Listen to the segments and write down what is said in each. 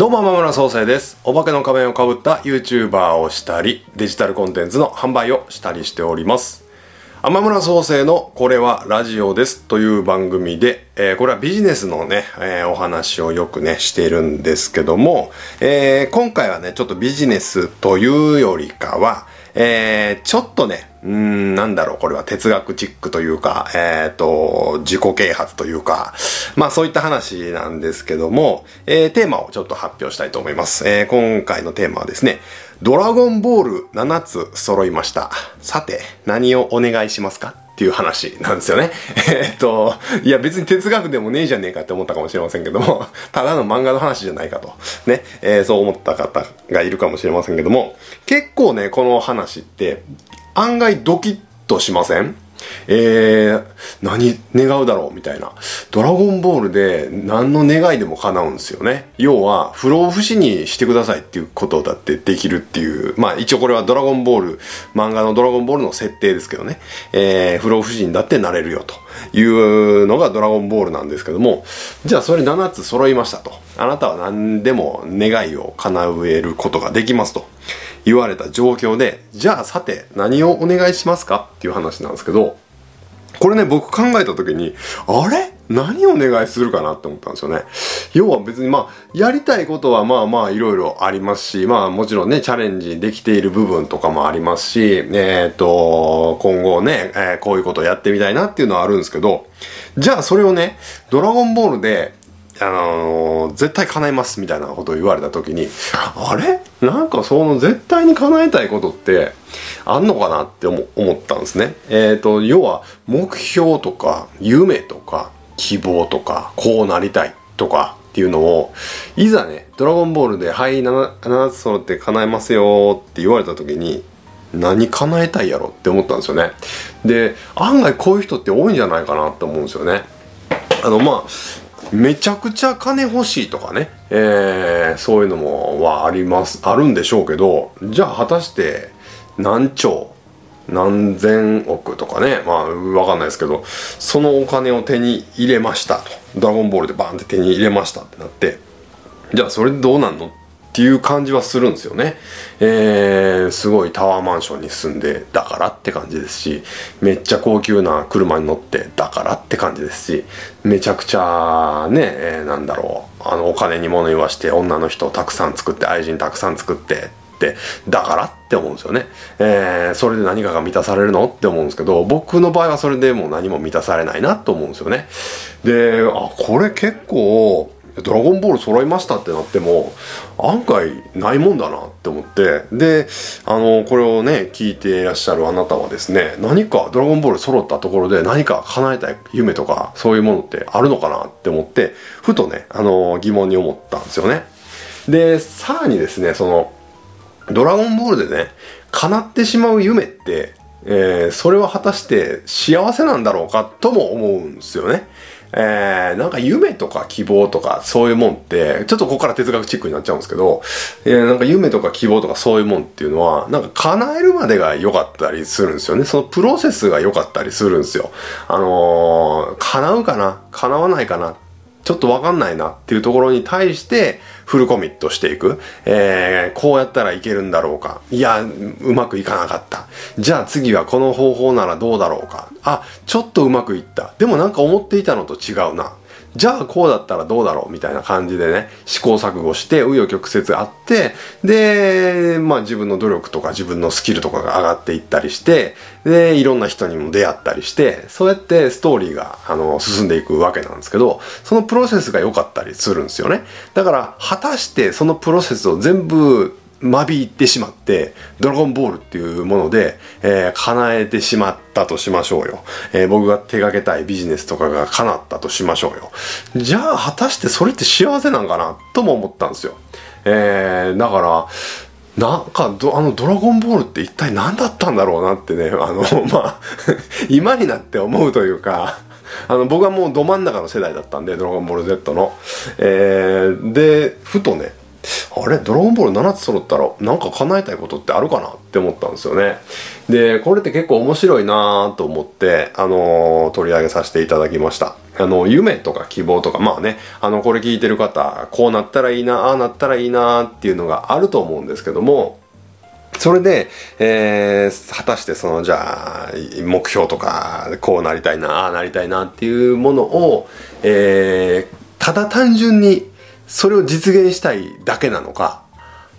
どうも、天村総生です。お化けの仮面をかぶった YouTuber をしたり、デジタルコンテンツの販売をしたりしております。天村創生のこれはラジオですという番組で、えーこれはビジネスのね、えーお話をよくね、しているんですけども、えー今回はね、ちょっとビジネスというよりかは、えーちょっとね、うーん、なんだろう、これは哲学チックというか、えっ、と、自己啓発というか、まあそういった話なんですけども、えーテーマをちょっと発表したいと思います。えー今回のテーマはですね、ドラゴンボール7つ揃いました。さて、何をお願いしますか？っていう話なんですよね。えっと、いや別に哲学でもねえじゃねえかって思ったかもしれませんけども、ただの漫画の話じゃないかと。ね、えーそう思った方がいるかもしれませんけども、結構ね、この話って案外ドキッとしません？えー、何願うだろうみたいな。ドラゴンボールで何の願いでも叶うんですよね。要は、不老不死にしてくださいっていうことだってできるっていう。まあ一応これはドラゴンボール、漫画のドラゴンボールの設定ですけどね。えー、不老不死にだってなれるよというのがドラゴンボールなんですけども、じゃあそれ7つ揃いましたと。あなたは何でも願いを叶えることができますと。言われた状況で、じゃあさて何をお願いしますか？っていう話なんですけど、これね、僕考えた時に、あれ？何をお願いするかなって思ったんですよね。要は別にまあ、やりたいことはまあまあいろいろありますし、まあもちろんね、チャレンジできている部分とかもありますし、えっ、と、今後ね、えーこういうことをやってみたいなっていうのはあるんですけど、じゃあそれをね、ドラゴンボールであのー絶対叶えますみたいなことを言われた時にあれ？なんかその絶対に叶えたいことってあんのかなって思ったんですね。えっ、と要は目標とか夢とか希望とかこうなりたいとかっていうのをいざね「ドラゴンボール」で「はい 7, 7つ揃って叶えますよ」って言われた時に何叶えたいやろって思ったんですよね。で案外こういう人って多いんじゃないかなって思うんですよね。あのまあめちゃくちゃ金欲しいとかね、えーそういうのもはありますあるんでしょうけどじゃあ果たして何兆何千億とかね。まあ分かんないですけどそのお金を手に入れましたと。ドラゴンボールでバーンって手に入れましたってなって。じゃあそれでどうなんのっっていう感じはするんですよね。えー、すごいタワーマンションに住んでだからって感じですし、めっちゃ高級な車に乗ってだからって感じですし、めちゃくちゃね、えーなんだろう、あのお金に物言わして女の人をたくさん作って愛人たくさん作ってってだからって思うんですよね、えーそれで何かが満たされるのって思うんですけど僕の場合はそれでもう何も満たされないなと思うんですよねであこれ結構ドラゴンボール揃いましたってなっても案外ないもんだなって思ってであのこれをね聞いていらっしゃるあなたはですね何かドラゴンボール揃ったところで何か叶えたい夢とかそういうものってあるのかなって思ってふとねあの疑問に思ったんですよねでさらにですねそのドラゴンボールでね、叶ってしまう夢って、えーそれは果たして幸せなんだろうかとも思うんですよね。えーなんか夢とか希望とかそういうもんって、ちょっとここから哲学チックになっちゃうんですけど、えーなんか夢とか希望とかそういうもんっていうのは、なんか叶えるまでが良かったりするんですよね。そのプロセスが良かったりするんですよ。あのー叶うかな？叶わないかな？ちょっとわかんないなっていうところに対してフルコミットしていく。えーこうやったらいけるんだろうか。いや、うまくいかなかった。じゃあ次はこの方法ならどうだろうか。あ、ちょっとうまくいった。でもなんか思っていたのと違うな。じゃあこうだったらどうだろうみたいな感じでね、試行錯誤して、紆余曲折あって、で、まあ自分の努力とか自分のスキルとかが上がっていったりして、で、いろんな人にも出会ったりして、そうやってストーリーが、あの、進んでいくわけなんですけど、そのプロセスが良かったりするんですよね。だから、果たしてそのプロセスを全部間引いてしまって、ドラゴンボールっていうもので、えー叶えてしまったとしましょうよ。えー僕が手掛けたいビジネスとかが叶ったとしましょうよ。じゃあ、果たしてそれって幸せなんかなとも思ったんですよ。えーだから、なんかど、あの、ドラゴンボールって一体何だったんだろうなってね、あの、まあ、今になって思うというか、あの、僕はもうど真ん中の世代だったんで、ドラゴンボール Z の。えーで、ふとね、あれドラゴンボール7つ揃ったらなんか叶えたいことってあるかな？って思ったんですよね。で、これって結構面白いなと思って、あのー取り上げさせていただきました。あの、夢とか希望とか、まあね、あの、これ聞いてる方、こうなったらいいな、ああなったらいいなっていうのがあると思うんですけども、それで、えー、果たしてその、じゃあ、目標とか、こうなりたいな、ああなりたいなっていうものを、えー、ただ単純にそれを実現したいだけなのか、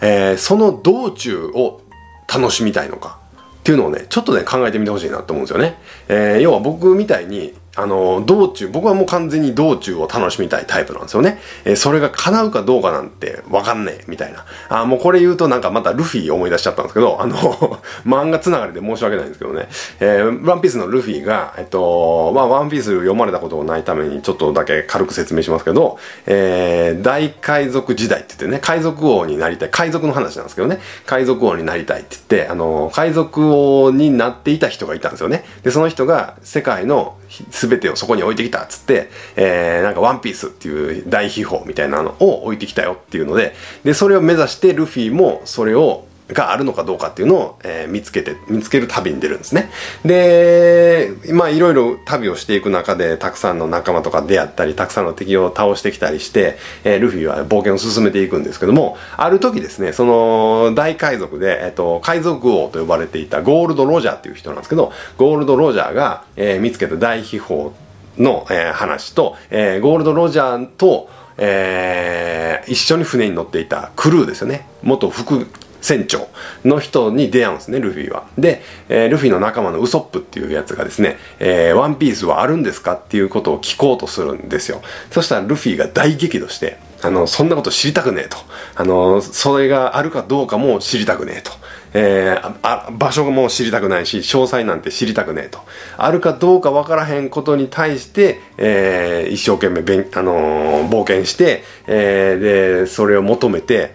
えー、その道中を楽しみたいのかっていうのをね、ちょっとね、考えてみてほしいなと思うんですよね。えー、要は僕みたいに、あの、道中、僕はもう完全に道中を楽しみたいタイプなんですよね。えー、それが叶うかどうかなんてわかんねえ、みたいな。あ、もうこれ言うとなんかまたルフィ思い出しちゃったんですけど、あの 漫画つながりで申し訳ないんですけどね。えー、ワンピースのルフィが、えっと、まあ、ワンピース読まれたことがないためにちょっとだけ軽く説明しますけど、えー、大海賊時代って言ってね、海賊王になりたい、海賊の話なんですけどね、海賊王になりたいって言って、あの、海賊王になっていた人がいたんですよね。で、その人が世界の全てをそこに置いてきたっつって、えー、なんかワンピースっていう大秘宝みたいなのを置いてきたよっていうので、で、それを目指してルフィもそれをがあるのかどうかっていうのを、えー、見つけて、見つける旅に出るんですね。で、まあいろいろ旅をしていく中で、たくさんの仲間とか出会ったり、たくさんの敵を倒してきたりして、えー、ルフィは冒険を進めていくんですけども、ある時ですね、その大海賊で、えっ、ー、と、海賊王と呼ばれていたゴールド・ロジャーっていう人なんですけど、ゴールド・ロジャーが、えー、見つけた大秘宝の、えー、話と、えー、ゴールド・ロジャーと、えー、一緒に船に乗っていたクルーですよね。元副船長の人に出会うんですね、ルフィは。で、えー、ルフィの仲間のウソップっていうやつがですね、えー、ワンピースはあるんですかっていうことを聞こうとするんですよ。そしたらルフィが大激怒して、あの、そんなこと知りたくねえと。あの、それがあるかどうかも知りたくねえと。えー、あ場所も知りたくないし、詳細なんて知りたくねえと。あるかどうかわからへんことに対して、えー、一生懸命べん、あのー、冒険して、えー、で、それを求めて、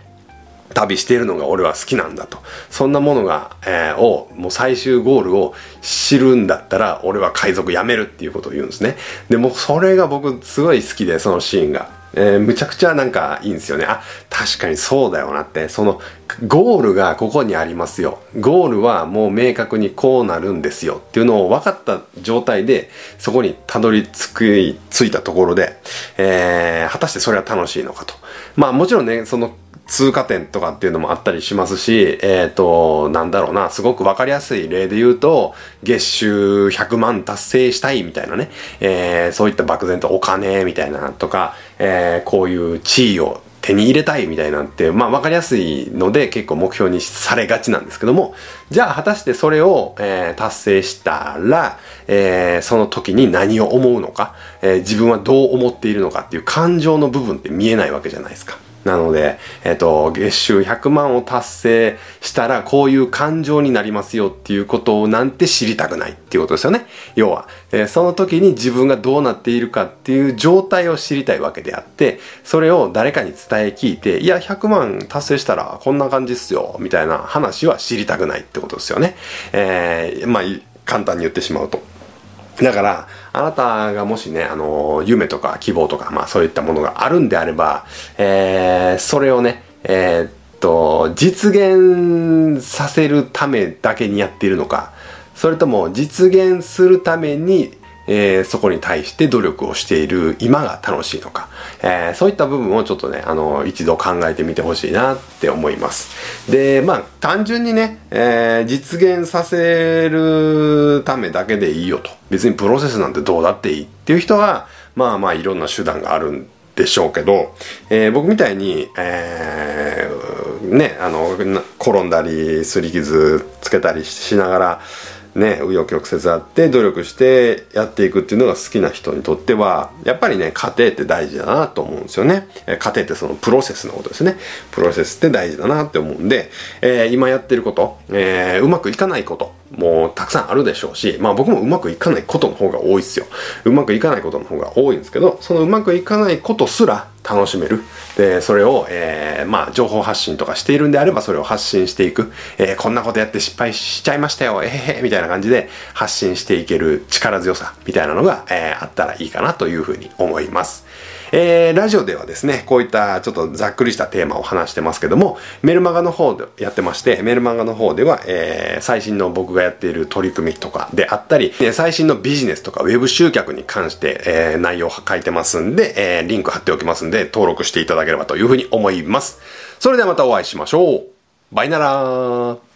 旅しているのが俺は好きなんだと。そんなものが、えー、を、もう最終ゴールを知るんだったら、俺は海賊やめるっていうことを言うんですね。で、もそれが僕すごい好きで、そのシーンが。えー、むちゃくちゃなんかいいんですよね。あ、確かにそうだよなって。その、ゴールがここにありますよ。ゴールはもう明確にこうなるんですよっていうのを分かった状態で、そこにたどり着く、着いたところで、えー、果たしてそれは楽しいのかと。まあもちろんね、その通過点とかっていうのもあったりしますし、えっ、ー、と、なんだろうな、すごくわかりやすい例で言うと、月収100万達成したいみたいなね、えー、そういった漠然とお金みたいなとか、えー、こういう地位を手に入れたいみたいなんて、まあ分かりやすいので結構目標にされがちなんですけども、じゃあ果たしてそれを、えー、達成したら、えー、その時に何を思うのか、えー、自分はどう思っているのかっていう感情の部分って見えないわけじゃないですか。なので、えっ、と、月収100万を達成したらこういう感情になりますよっていうことをなんて知りたくないっていうことですよね。要は、えー、その時に自分がどうなっているかっていう状態を知りたいわけであって、それを誰かに伝え聞いて、いや、100万達成したらこんな感じっすよ、みたいな話は知りたくないってことですよね。えー、まあ、簡単に言ってしまうと。だから、あなたがもしね、あの、夢とか希望とか、まあそういったものがあるんであれば、えー、それをね、えー、っと、実現させるためだけにやっているのか、それとも実現するためにえー、そこに対して努力をしている今が楽しいのか、えー、そういった部分をちょっとね、あの、一度考えてみてほしいなって思います。で、まあ、単純にね、えー、実現させるためだけでいいよと。別にプロセスなんてどうだっていいっていう人は、まあまあいろんな手段があるんでしょうけど、えー、僕みたいに、えー、ね、あの、転んだり、すり傷つけたりしながら、ね、紆余曲折あって努力してやっていくっていうのが好きな人にとってはやっぱりね家庭って大事だなと思うんですよね。家庭ってそのプロセスのことですね。プロセスって大事だなって思うんで、えー、今やってること、えー、うまくいかないこともうたくさんあるでしょうしまあ僕もうまくいかないことの方が多いですよ。うまくいかないことの方が多いんですけどそのうまくいかないことすら楽しめる。で、それを、えー、まあ、情報発信とかしているんであれば、それを発信していく。えー、こんなことやって失敗しちゃいましたよ、えへへ、みたいな感じで発信していける力強さ、みたいなのが、えー、あったらいいかなというふうに思います。えー、ラジオではですね、こういったちょっとざっくりしたテーマを話してますけども、メルマガの方でやってまして、メルマガの方では、えー、最新の僕がやっている取り組みとかであったり、最新のビジネスとかウェブ集客に関して、えー、内容を書いてますんで、えー、リンク貼っておきますんで、登録していただければというふうに思います。それではまたお会いしましょう。バイナラー